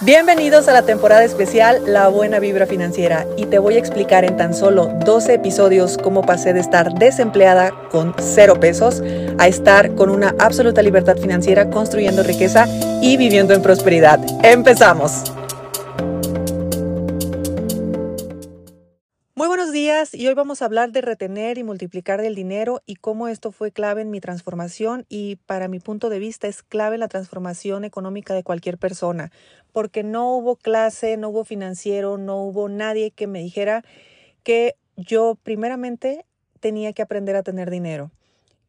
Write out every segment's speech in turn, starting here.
Bienvenidos a la temporada especial La Buena Vibra Financiera y te voy a explicar en tan solo 12 episodios cómo pasé de estar desempleada con cero pesos a estar con una absoluta libertad financiera construyendo riqueza y viviendo en prosperidad. ¡Empezamos! Y hoy vamos a hablar de retener y multiplicar el dinero y cómo esto fue clave en mi transformación y para mi punto de vista es clave la transformación económica de cualquier persona, porque no hubo clase, no hubo financiero, no hubo nadie que me dijera que yo primeramente tenía que aprender a tener dinero.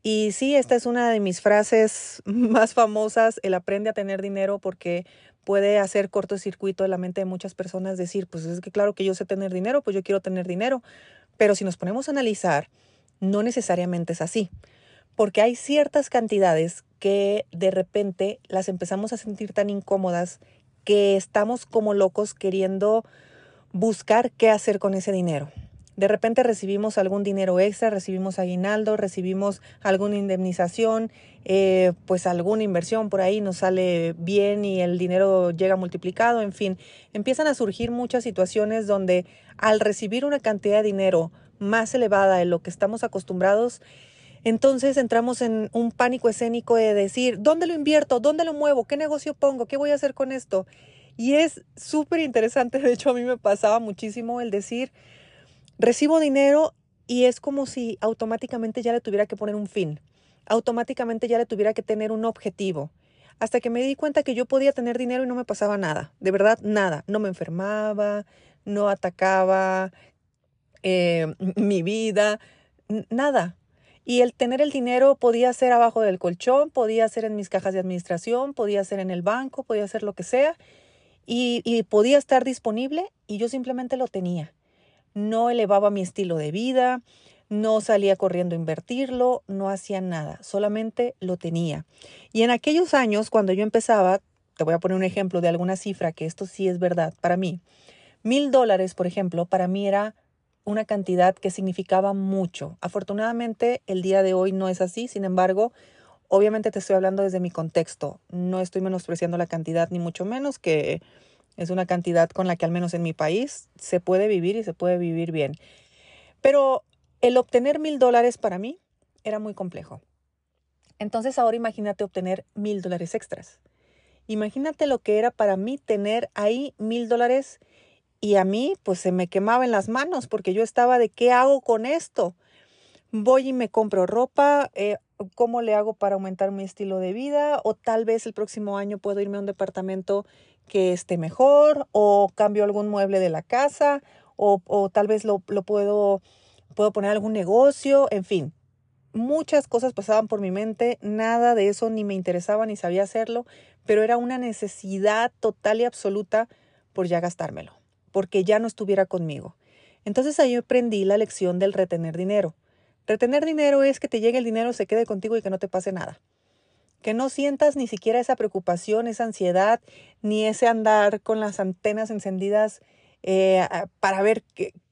Y sí, esta es una de mis frases más famosas, el aprende a tener dinero, porque puede hacer cortocircuito en la mente de muchas personas, decir, pues es que claro que yo sé tener dinero, pues yo quiero tener dinero. Pero si nos ponemos a analizar, no necesariamente es así, porque hay ciertas cantidades que de repente las empezamos a sentir tan incómodas que estamos como locos queriendo buscar qué hacer con ese dinero. De repente recibimos algún dinero extra, recibimos aguinaldo, recibimos alguna indemnización, eh, pues alguna inversión por ahí nos sale bien y el dinero llega multiplicado, en fin, empiezan a surgir muchas situaciones donde al recibir una cantidad de dinero más elevada de lo que estamos acostumbrados, entonces entramos en un pánico escénico de decir, ¿dónde lo invierto? ¿Dónde lo muevo? ¿Qué negocio pongo? ¿Qué voy a hacer con esto? Y es súper interesante, de hecho a mí me pasaba muchísimo el decir, Recibo dinero y es como si automáticamente ya le tuviera que poner un fin, automáticamente ya le tuviera que tener un objetivo. Hasta que me di cuenta que yo podía tener dinero y no me pasaba nada, de verdad nada, no me enfermaba, no atacaba eh, mi vida, nada. Y el tener el dinero podía ser abajo del colchón, podía ser en mis cajas de administración, podía ser en el banco, podía ser lo que sea, y, y podía estar disponible y yo simplemente lo tenía no elevaba mi estilo de vida, no salía corriendo a invertirlo, no hacía nada, solamente lo tenía. Y en aquellos años, cuando yo empezaba, te voy a poner un ejemplo de alguna cifra, que esto sí es verdad para mí. Mil dólares, por ejemplo, para mí era una cantidad que significaba mucho. Afortunadamente, el día de hoy no es así, sin embargo, obviamente te estoy hablando desde mi contexto. No estoy menospreciando la cantidad, ni mucho menos que es una cantidad con la que al menos en mi país se puede vivir y se puede vivir bien. Pero el obtener mil dólares para mí era muy complejo. Entonces ahora imagínate obtener mil dólares extras. Imagínate lo que era para mí tener ahí mil dólares y a mí pues se me quemaba en las manos porque yo estaba de qué hago con esto. Voy y me compro ropa, eh, cómo le hago para aumentar mi estilo de vida o tal vez el próximo año puedo irme a un departamento que esté mejor o cambio algún mueble de la casa o, o tal vez lo, lo, puedo, puedo poner algún negocio, en fin. Muchas cosas pasaban por mi mente, nada de eso ni me interesaba ni sabía hacerlo, pero era una necesidad total y absoluta por ya gastármelo, porque ya no estuviera conmigo. Entonces ahí aprendí la lección del retener dinero. Retener dinero es que te llegue el dinero, se quede contigo y que no te pase nada que no sientas ni siquiera esa preocupación, esa ansiedad, ni ese andar con las antenas encendidas eh, para ver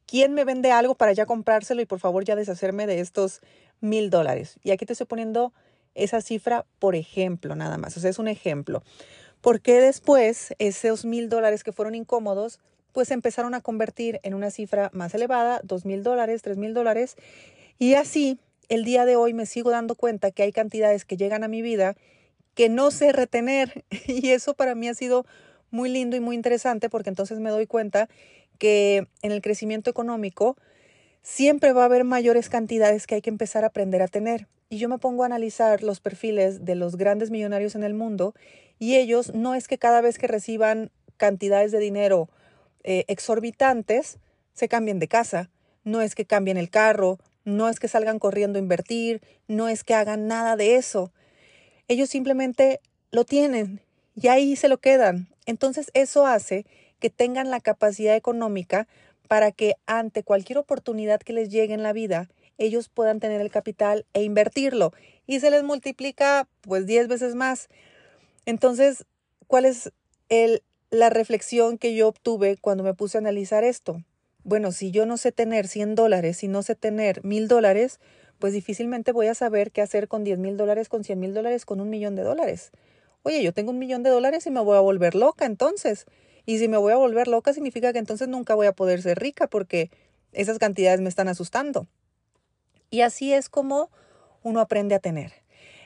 quién me vende algo para ya comprárselo y por favor ya deshacerme de estos mil dólares. Y aquí te estoy poniendo esa cifra por ejemplo, nada más. O sea, es un ejemplo. Porque después esos mil dólares que fueron incómodos, pues empezaron a convertir en una cifra más elevada, dos mil dólares, tres mil dólares. Y así el día de hoy me sigo dando cuenta que hay cantidades que llegan a mi vida que no sé retener y eso para mí ha sido muy lindo y muy interesante porque entonces me doy cuenta que en el crecimiento económico siempre va a haber mayores cantidades que hay que empezar a aprender a tener. Y yo me pongo a analizar los perfiles de los grandes millonarios en el mundo y ellos no es que cada vez que reciban cantidades de dinero eh, exorbitantes se cambien de casa, no es que cambien el carro, no es que salgan corriendo a invertir, no es que hagan nada de eso. Ellos simplemente lo tienen y ahí se lo quedan. Entonces eso hace que tengan la capacidad económica para que ante cualquier oportunidad que les llegue en la vida, ellos puedan tener el capital e invertirlo y se les multiplica pues 10 veces más. Entonces, ¿cuál es el, la reflexión que yo obtuve cuando me puse a analizar esto? Bueno, si yo no sé tener 100 dólares y no sé tener 1000 dólares, pues difícilmente voy a saber qué hacer con 10 mil dólares, con 100 mil dólares, con un millón de dólares. oye, yo tengo un millón de dólares y me voy a volver loca entonces. Y si me voy a volver loca significa que entonces nunca voy a poder ser rica porque esas cantidades me están asustando. Y así es como uno aprende a tener.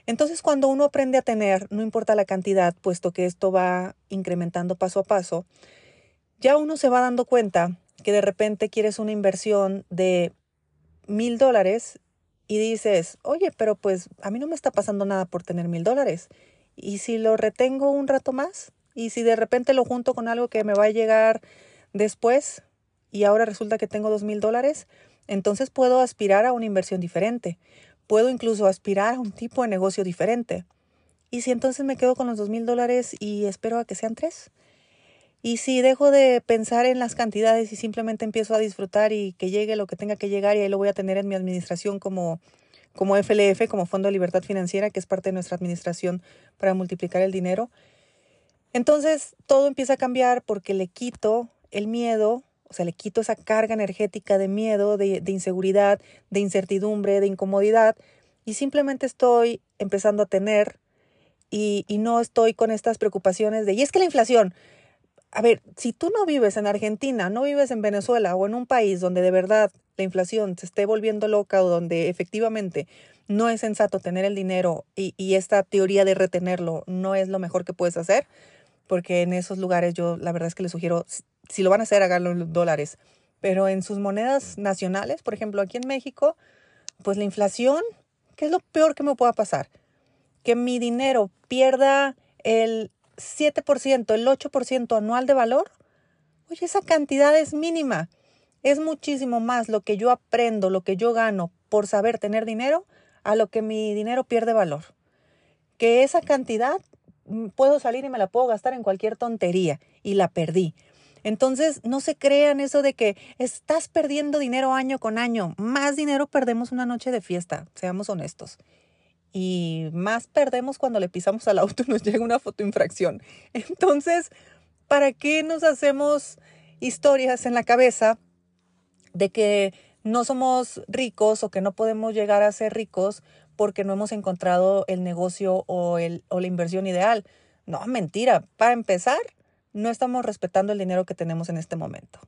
Entonces cuando uno aprende a tener, no importa la cantidad, puesto que esto va incrementando paso a paso, ya uno se va dando cuenta que de repente quieres una inversión de mil dólares y dices, oye, pero pues a mí no me está pasando nada por tener mil dólares. ¿Y si lo retengo un rato más? ¿Y si de repente lo junto con algo que me va a llegar después y ahora resulta que tengo dos mil dólares? Entonces puedo aspirar a una inversión diferente. Puedo incluso aspirar a un tipo de negocio diferente. ¿Y si entonces me quedo con los dos mil dólares y espero a que sean tres? Y si dejo de pensar en las cantidades y simplemente empiezo a disfrutar y que llegue lo que tenga que llegar y ahí lo voy a tener en mi administración como, como FLF, como Fondo de Libertad Financiera, que es parte de nuestra administración para multiplicar el dinero. Entonces todo empieza a cambiar porque le quito el miedo, o sea, le quito esa carga energética de miedo, de, inseguridad, de incertidumbre, de incomodidad y simplemente estoy empezando a tener y no estoy con estas preocupaciones de, y es que la inflación, a ver, si tú no vives en Argentina, no vives en Venezuela o en un país donde de verdad la inflación se esté volviendo loca o donde efectivamente no es sensato tener el dinero y, y, esta teoría de retenerlo no es lo mejor que puedes hacer, porque en esos lugares yo la verdad es que les sugiero, si lo van a hacer, háganlo en dólares, pero en sus monedas nacionales, por ejemplo aquí en México, pues la inflación, ¿qué es lo peor que me pueda pasar? Que mi dinero pierda el 7%, el 8% anual de valor, oye, esa cantidad es mínima. Es muchísimo más lo que yo aprendo, lo que yo gano por saber tener dinero, a lo que mi dinero pierde valor. Que esa cantidad mm, puedo salir y me la puedo gastar en cualquier tontería y la perdí. Entonces, no se crean eso de que estás perdiendo dinero año con año. Más dinero perdemos una noche de fiesta, seamos honestos y más perdemos cuando le pisamos al auto y nos llega una fotoinfracción. Entonces, ¿para qué nos hacemos historias en la cabeza de que no somos ricos o que no podemos llegar a ser ricos porque no hemos encontrado el negocio o, el, o la inversión ideal? No, mentira. Para empezar, no estamos respetando el dinero que tenemos en este momento.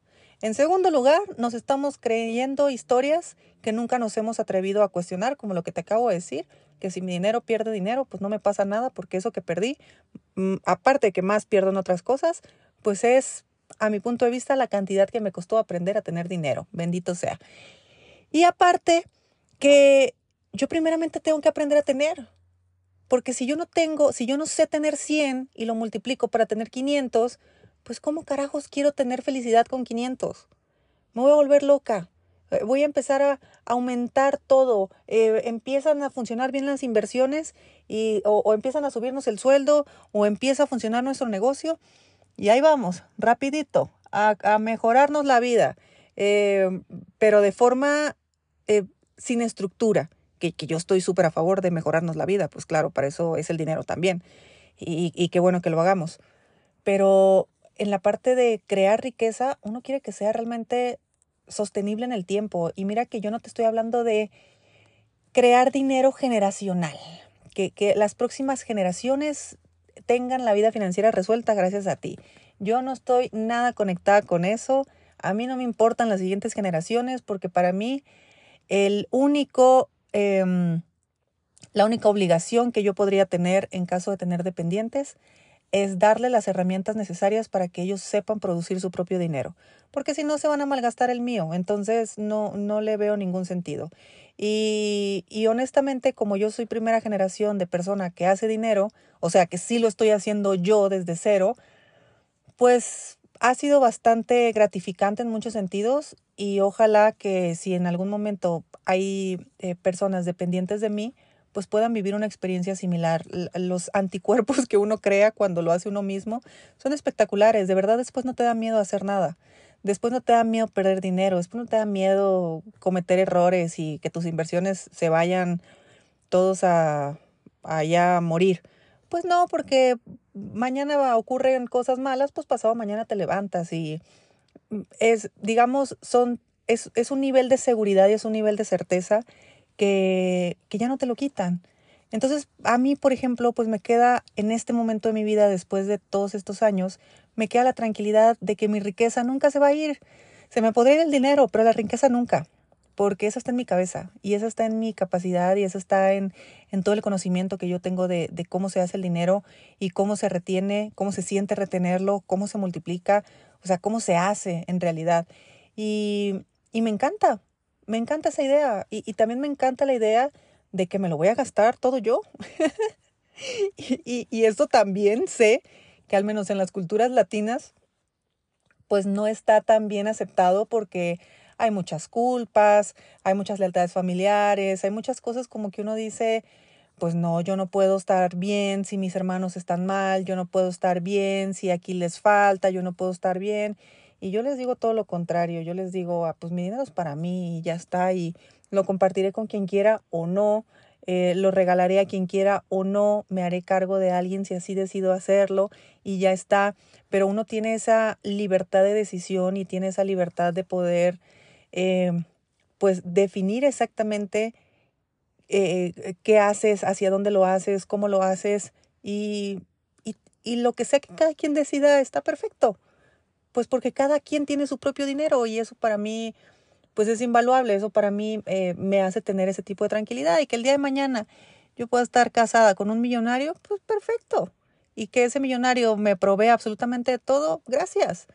En segundo lugar, nos estamos creyendo historias que nunca nos hemos atrevido a cuestionar, como lo que te acabo de decir, que si mi dinero pierde dinero, pues no me pasa nada porque eso que perdí, mm, aparte de que más pierdo en otras cosas, pues es, a mi punto de vista, la cantidad que me costó aprender a tener dinero, bendito sea. Y aparte que yo primeramente tengo que aprender a tener, porque si yo no tengo, si yo no sé tener 100 y lo multiplico para tener 500, pues ¿cómo carajos quiero tener felicidad con 500? Me voy a volver loca. Eh, voy a empezar a aumentar todo. Eh, empiezan a funcionar bien las inversiones y, o, empiezan a subirnos el sueldo o empieza a funcionar nuestro negocio. Y ahí vamos, rapidito, a, mejorarnos la vida, eh, pero de forma sin estructura, que, que yo estoy súper a favor de mejorarnos la vida, pues claro, para eso es el dinero también. Y, y qué bueno que lo hagamos. Pero en la parte de crear riqueza, uno quiere que sea realmente sostenible en el tiempo. Y mira que yo no te estoy hablando de crear dinero generacional, que, que las próximas generaciones tengan la vida financiera resuelta gracias a ti. Yo no estoy nada conectada con eso. A mí no me importan las siguientes generaciones porque para mí el único, eh, la única obligación que yo podría tener en caso de tener dependientes es darle las herramientas necesarias para que ellos sepan producir su propio dinero, porque si no se van a malgastar el mío, entonces no, no le veo ningún sentido. Y, y honestamente, como yo soy primera generación de persona que hace dinero, o sea que sí lo estoy haciendo yo desde cero, pues ha sido bastante gratificante en muchos sentidos y ojalá que si en algún momento hay eh, personas dependientes de mí, pues puedan vivir una experiencia similar. Los anticuerpos que uno crea cuando lo hace uno mismo son espectaculares. De verdad, después no te da miedo hacer nada. Después no te da miedo perder dinero. Después no te da miedo cometer errores y que tus inversiones se vayan todos a allá a morir. Pues no, porque mañana ocurren cosas malas, pues pasado mañana te levantas y es, digamos, son, es, es un nivel de seguridad y es un nivel de certeza que, ya no te lo quitan. Entonces, a mí, por ejemplo, pues me queda en este momento de mi vida, después de todos estos años, me queda la tranquilidad de que mi riqueza nunca se va a ir. Se me podría ir el dinero, pero la riqueza nunca, porque eso está en mi cabeza y eso está en mi capacidad y eso está en, en todo el conocimiento que yo tengo de, de cómo se hace el dinero y cómo se retiene, cómo se siente retenerlo, cómo se multiplica, o sea, cómo se hace en realidad. Y, y me encanta, me encanta esa idea y, y también me encanta la idea de que me lo voy a gastar todo yo. y, y, esto también sé que al menos en las culturas latinas, pues no está tan bien aceptado porque hay muchas culpas, hay muchas lealtades familiares, hay muchas cosas como que uno dice, pues no, yo no puedo estar bien si mis hermanos están mal, yo no puedo estar bien si aquí les falta, yo no puedo estar bien. Y yo les digo todo lo contrario, yo les digo, ah, pues mi dinero es para mí y ya está, y lo compartiré con quien quiera o no, eh, lo regalaré a quien quiera o no, me haré cargo de alguien si así decido hacerlo y ya está. Pero uno tiene esa libertad de decisión y tiene esa libertad de poder, eh, pues, definir exactamente eh, qué haces, hacia dónde lo haces, cómo lo haces y, y, y lo que sea que cada quien decida está perfecto. Pues porque cada quien tiene su propio dinero y eso para mí pues es invaluable. Eso para mí eh, me hace tener ese tipo de tranquilidad y que el día de mañana yo pueda estar casada con un millonario, pues perfecto. Y que ese millonario me provea absolutamente todo, gracias.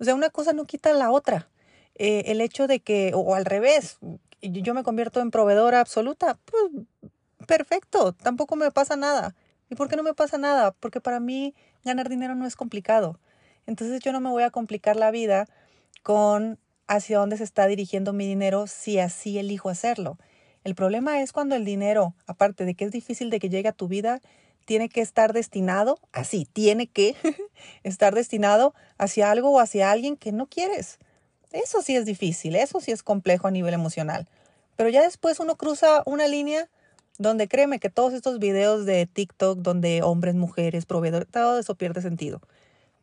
O sea, una cosa no quita la otra. Eh, el hecho de que, o, al revés, yo me convierto en proveedora absoluta, pues perfecto, tampoco me pasa nada. ¿Y por qué no me pasa nada? Porque para mí ganar dinero no es complicado. Entonces yo no me voy a complicar la vida con hacia dónde se está dirigiendo mi dinero si así elijo hacerlo. El problema es cuando el dinero, aparte de que es difícil de que llegue a tu vida, tiene que estar destinado, así, tiene que estar destinado hacia algo o hacia alguien que no quieres. Eso sí es difícil, eso sí es complejo a nivel emocional. Pero ya después uno cruza una línea donde créeme que todos estos videos de TikTok donde hombres, mujeres, proveedores, todo eso pierde sentido.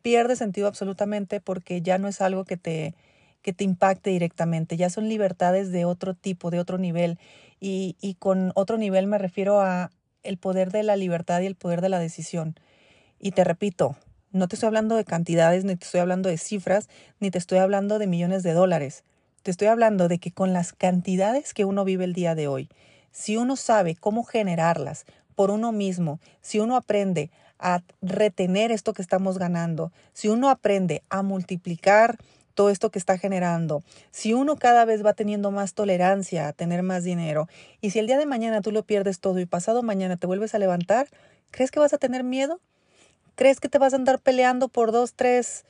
Pierde sentido absolutamente porque ya no es algo que te, que te impacte directamente. Ya son libertades de otro tipo, de otro nivel. Y, y con otro nivel me refiero a el poder de la libertad y el poder de la decisión. Y te repito, no te estoy hablando de cantidades, ni te estoy hablando de cifras, ni te estoy hablando de millones de dólares. Te estoy hablando de que con las cantidades que uno vive el día de hoy, si uno sabe cómo generarlas por uno mismo, si uno aprende a retener esto que estamos ganando, si uno aprende a multiplicar todo esto que está generando, si uno cada vez va teniendo más tolerancia a tener más dinero, y si el día de mañana tú lo pierdes todo y pasado mañana te vuelves a levantar, ¿crees que vas a tener miedo? ¿Crees que te vas a andar peleando por dos, tres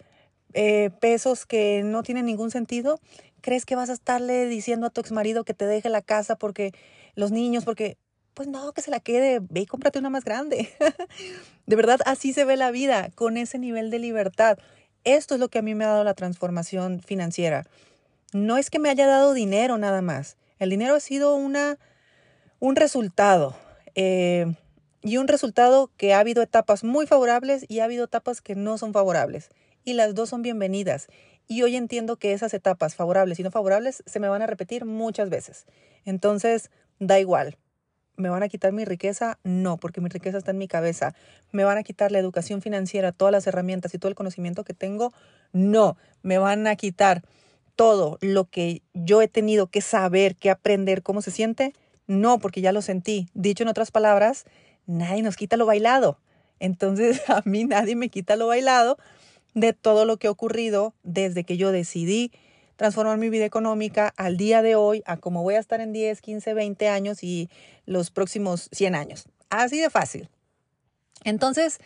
eh, pesos que no tienen ningún sentido? ¿Crees que vas a estarle diciendo a tu ex marido que te deje la casa porque los niños, porque pues no, que se la quede, ve y cómprate una más grande. de verdad, así se ve la vida, con ese nivel de libertad. Esto es lo que a mí me ha dado la transformación financiera. No es que me haya dado dinero nada más. El dinero ha sido una, un resultado. Eh, y un resultado que ha habido etapas muy favorables y ha habido etapas que no son favorables. Y las dos son bienvenidas. Y hoy entiendo que esas etapas favorables y no favorables se me van a repetir muchas veces. Entonces, da igual. ¿Me van a quitar mi riqueza? No, porque mi riqueza está en mi cabeza. ¿Me van a quitar la educación financiera, todas las herramientas y todo el conocimiento que tengo? No, me van a quitar todo lo que yo he tenido que saber, que aprender, cómo se siente. No, porque ya lo sentí. Dicho en otras palabras, nadie nos quita lo bailado. Entonces a mí nadie me quita lo bailado de todo lo que ha ocurrido desde que yo decidí transformar mi vida económica al día de hoy, a cómo voy a estar en 10, 15, 20 años y los próximos 100 años. Así de fácil. Entonces,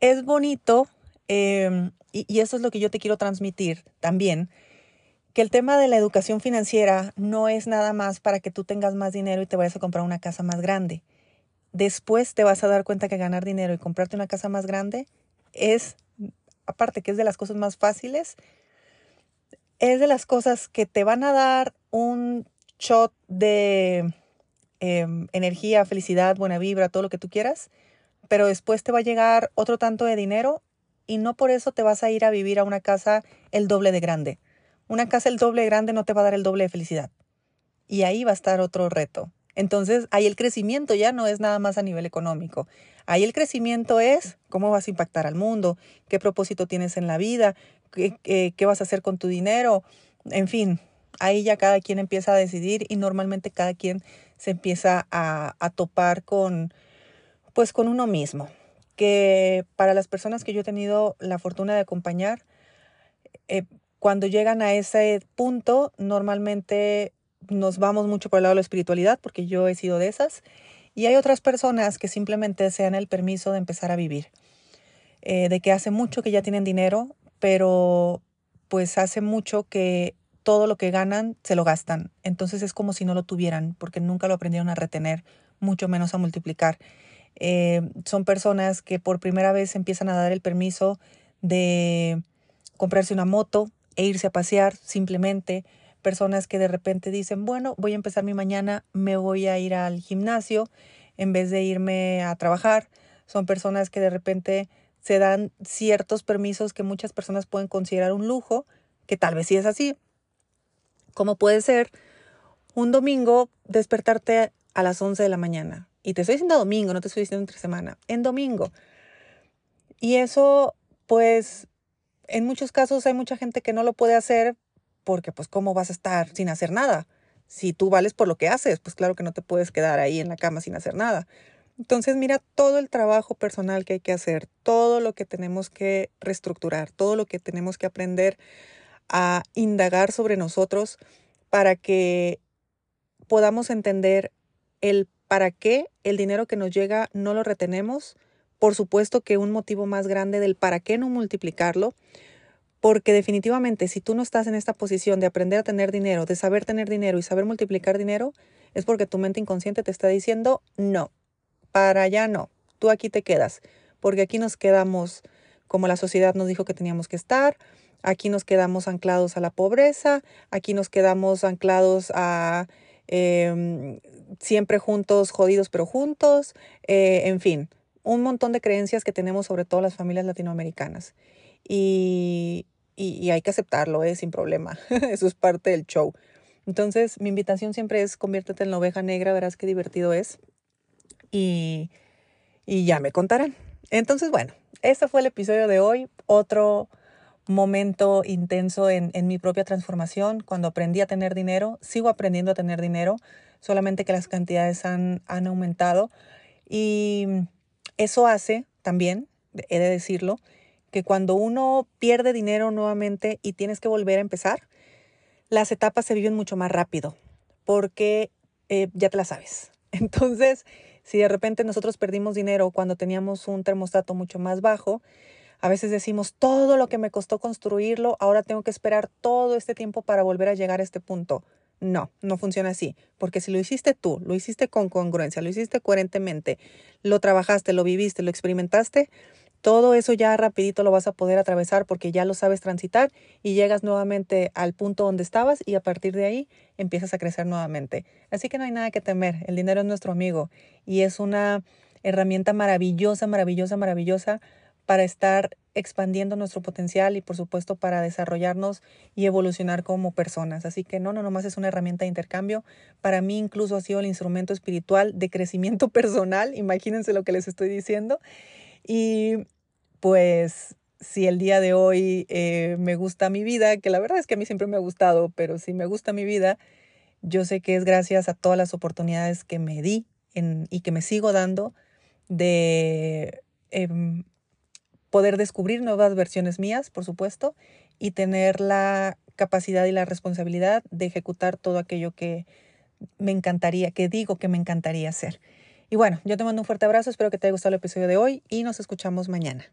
es bonito, em, y, y eso es lo que yo te quiero transmitir también, que el tema de la educación financiera no es nada más para que tú tengas más dinero y te vayas a comprar una casa más grande. Después te vas a dar cuenta que ganar dinero y comprarte una casa más grande es, aparte que es de las cosas más fáciles, es de las cosas que te van a dar un shot de em, energía, felicidad, buena vibra, todo lo que tú quieras, pero después te va a llegar otro tanto de dinero y no por eso te vas a ir a vivir a una casa el doble de grande. Una casa el doble de grande no te va a dar el doble de felicidad. Y ahí va a estar otro reto. Entonces, ahí el crecimiento ya no es nada más a nivel económico. Ahí el crecimiento es cómo vas a impactar al mundo, qué propósito tienes en la vida, qué, vas a hacer con tu dinero, en fin, ahí ya cada quien empieza a decidir y normalmente cada quien se empieza a, topar con, pues con uno mismo. Que para las personas que yo he tenido la fortuna de acompañar, eh, cuando llegan a ese punto, normalmente nos vamos mucho por el lado de la espiritualidad, porque yo he sido de esas, y hay otras personas que simplemente se el permiso de empezar a vivir, eh, de que hace mucho que ya tienen dinero, pero pues hace mucho que todo lo que ganan se lo gastan. Entonces es como si no lo tuvieran, porque nunca lo aprendieron a retener, mucho menos a multiplicar. Eh, son personas que por primera vez empiezan a dar el permiso de comprarse una moto e irse a pasear simplemente. Personas que de repente dicen, bueno, voy a empezar mi mañana, me voy a ir al gimnasio en vez de irme a trabajar. Son personas que de repente se dan ciertos permisos que muchas personas pueden considerar un lujo, que tal vez sí es así, como puede ser un domingo despertarte a las 11 de la mañana. Y te estoy diciendo domingo, no te estoy diciendo entre semana, en domingo. Y eso, pues, en muchos casos hay mucha gente que no lo puede hacer porque, pues, ¿cómo vas a estar sin hacer nada? Si tú vales por lo que haces, pues claro que no te puedes quedar ahí en la cama sin hacer nada. Entonces, mira todo el trabajo personal que hay que hacer, todo lo que tenemos que reestructurar, todo lo que tenemos que aprender a indagar sobre nosotros para que podamos entender el para qué el dinero que nos llega no lo retenemos. Por supuesto que un motivo más grande del para qué no multiplicarlo, porque definitivamente si tú no estás en esta posición de aprender a tener dinero, de saber tener dinero y saber multiplicar dinero, es porque tu mente inconsciente te está diciendo no, para allá no, tú aquí te quedas, porque aquí nos quedamos como la sociedad nos dijo que teníamos que estar, Aquí nos quedamos anclados a la pobreza, aquí nos quedamos anclados a em, siempre juntos, jodidos pero juntos, eh, en fin, un montón de creencias que tenemos sobre todo las familias latinoamericanas. Y, y, hay que aceptarlo, ¿eh? sin problema. Eso es parte del show. Entonces, mi invitación siempre es conviértete en la oveja negra, verás qué divertido es. Y, y ya me contarán. Entonces, bueno, este fue el episodio de hoy. Otro momento intenso en, en, mi propia transformación, cuando aprendí a tener dinero, sigo aprendiendo a tener dinero, solamente que las cantidades han, han aumentado. Y eso hace también, he de decirlo, que cuando uno pierde dinero nuevamente y tienes que volver a empezar, las etapas se viven mucho más rápido, porque eh, ya te la sabes. Entonces, si de repente nosotros perdimos dinero cuando teníamos un termostato mucho más bajo, a veces decimos, todo lo que me costó construirlo, ahora tengo que esperar todo este tiempo para volver a llegar a este punto. No, no funciona así, porque si lo hiciste tú, lo hiciste con congruencia, lo hiciste coherentemente, lo trabajaste, lo viviste, lo experimentaste, todo eso ya rapidito lo vas a poder atravesar porque ya lo sabes transitar y llegas nuevamente al punto donde estabas y a partir de ahí empiezas a crecer nuevamente. Así que no hay nada que temer, el dinero es nuestro amigo y es una herramienta maravillosa, maravillosa, maravillosa para estar expandiendo nuestro potencial y por supuesto para desarrollarnos y evolucionar como personas. Así que no, no, nomás es una herramienta de intercambio. Para mí incluso ha sido el instrumento espiritual de crecimiento personal. Imagínense lo que les estoy diciendo. Y pues si el día de hoy eh, me gusta mi vida, que la verdad es que a mí siempre me ha gustado, pero si me gusta mi vida, yo sé que es gracias a todas las oportunidades que me di y que me sigo dando de em, poder descubrir nuevas versiones mías, por supuesto, y tener la capacidad y la responsabilidad de ejecutar todo aquello que me encantaría, que digo que me encantaría hacer. Y bueno, yo te mando un fuerte abrazo, espero que te haya gustado el episodio de hoy y nos escuchamos mañana.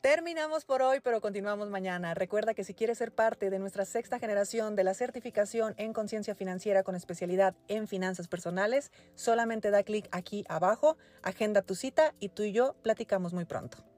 Terminamos por hoy, pero continuamos mañana. Recuerda que si quieres ser parte de nuestra sexta generación de la certificación en conciencia financiera con especialidad en finanzas personales, solamente da clic aquí abajo, agenda tu cita y tú y yo platicamos muy pronto.